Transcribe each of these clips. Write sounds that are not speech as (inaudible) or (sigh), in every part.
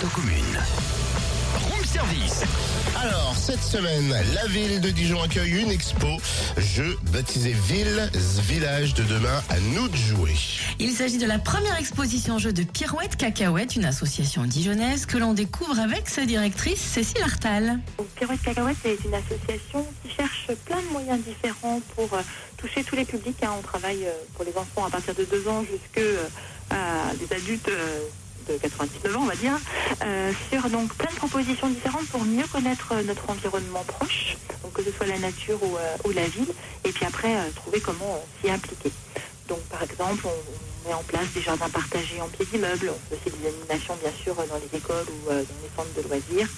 Photo commune. Room service. Alors, cette semaine, la ville de Dijon accueille une expo, jeu baptisé Ville, Village de demain, à nous de jouer. Il s'agit de la première exposition jeu de Pirouette Cacahuète, une association dijonnaise que l'on découvre avec sa directrice Cécile Artal. Pirouette Cacahuète est une association qui cherche plein de moyens différents pour euh, toucher tous les publics. hein. On travaille euh, pour les enfants à partir de 2 ans jusque euh, à des adultes 99 ans, on va dire, euh, sur donc plein de propositions différentes pour mieux connaître euh, notre environnement proche, que ce soit la nature ou, euh, la ville, et puis après trouver comment s'y impliquer. Donc par exemple, on, on met en place des jardins partagés en pied d'immeuble, on fait aussi des animations bien sûr dans les écoles ou dans les centres de loisirs.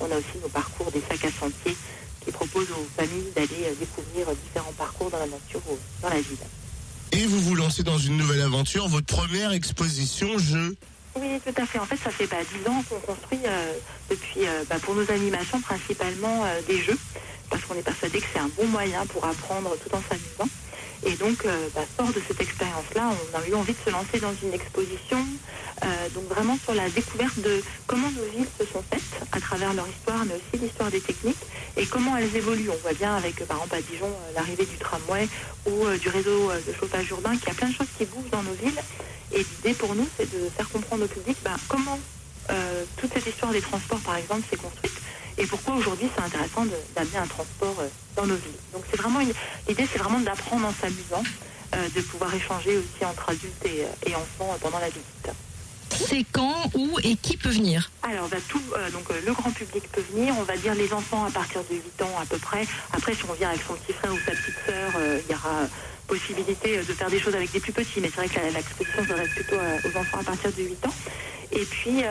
On a aussi nos parcours des sacs à sentier qui proposent aux familles d'aller découvrir différents parcours dans la nature ou dans la ville. Et vous vous lancez dans une nouvelle aventure, votre première exposition jeu. Oui, tout à fait. En fait, ça fait bah, 10 ans qu'on construit euh, depuis, euh, bah, pour nos animations, principalement euh, des jeux, parce qu'on est persuadé que c'est un bon moyen pour apprendre tout en s'amusant. Et donc, euh, bah, fort de cette expérience-là, on a eu envie de se lancer dans une exposition, euh, donc vraiment sur la découverte de comment nos villes se sont faites à travers leur histoire, mais aussi l'histoire des techniques et comment elles évoluent. On voit bien avec, par exemple, à Dijon, euh, l'arrivée du tramway ou du réseau de chauffage urbain, qu'il y a plein de choses qui bougent dans nos villes. Et l'idée pour nous, c'est de faire comprendre au public bah, comment euh, toute cette histoire des transports, par exemple, s'est construite et pourquoi aujourd'hui c'est intéressant d'amener un transport euh, dans nos villes. Donc c'est vraiment l'idée, c'est vraiment d'apprendre en s'amusant, euh, de pouvoir échanger aussi entre adultes et, et enfants pendant la visite. C'est quand, où et qui peut venir? Alors, bah, tout, euh, euh, le grand public peut venir. On va dire les enfants à partir de 8 ans à peu près. Après, si on vient avec son petit frère ou sa petite sœur, euh, il y aura possibilité de faire des choses avec des plus petits. Mais c'est vrai que l'exposition s'adresse plutôt aux enfants à partir de 8 ans. Et puis,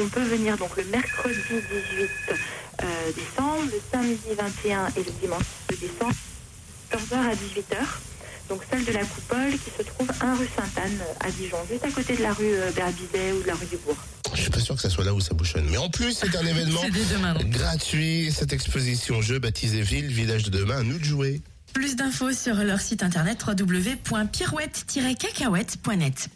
on peut venir donc le mercredi 18 euh, décembre, le samedi 21 et le dimanche 2 décembre, 14h à 18h. Donc celle de la Coupole qui se trouve 1 rue Sainte-Anne à Dijon, juste à côté de la rue Berbizet ou de la rue du Bourg. Je suis pas sûr que ça soit là où ça bouchonne. Mais en plus, c'est un (laughs) événement demain. gratuit, cette exposition jeu baptisé Ville, Village de demain, à nous de jouer. Plus d'infos sur leur site internet www.pirouette-cacahuète.net.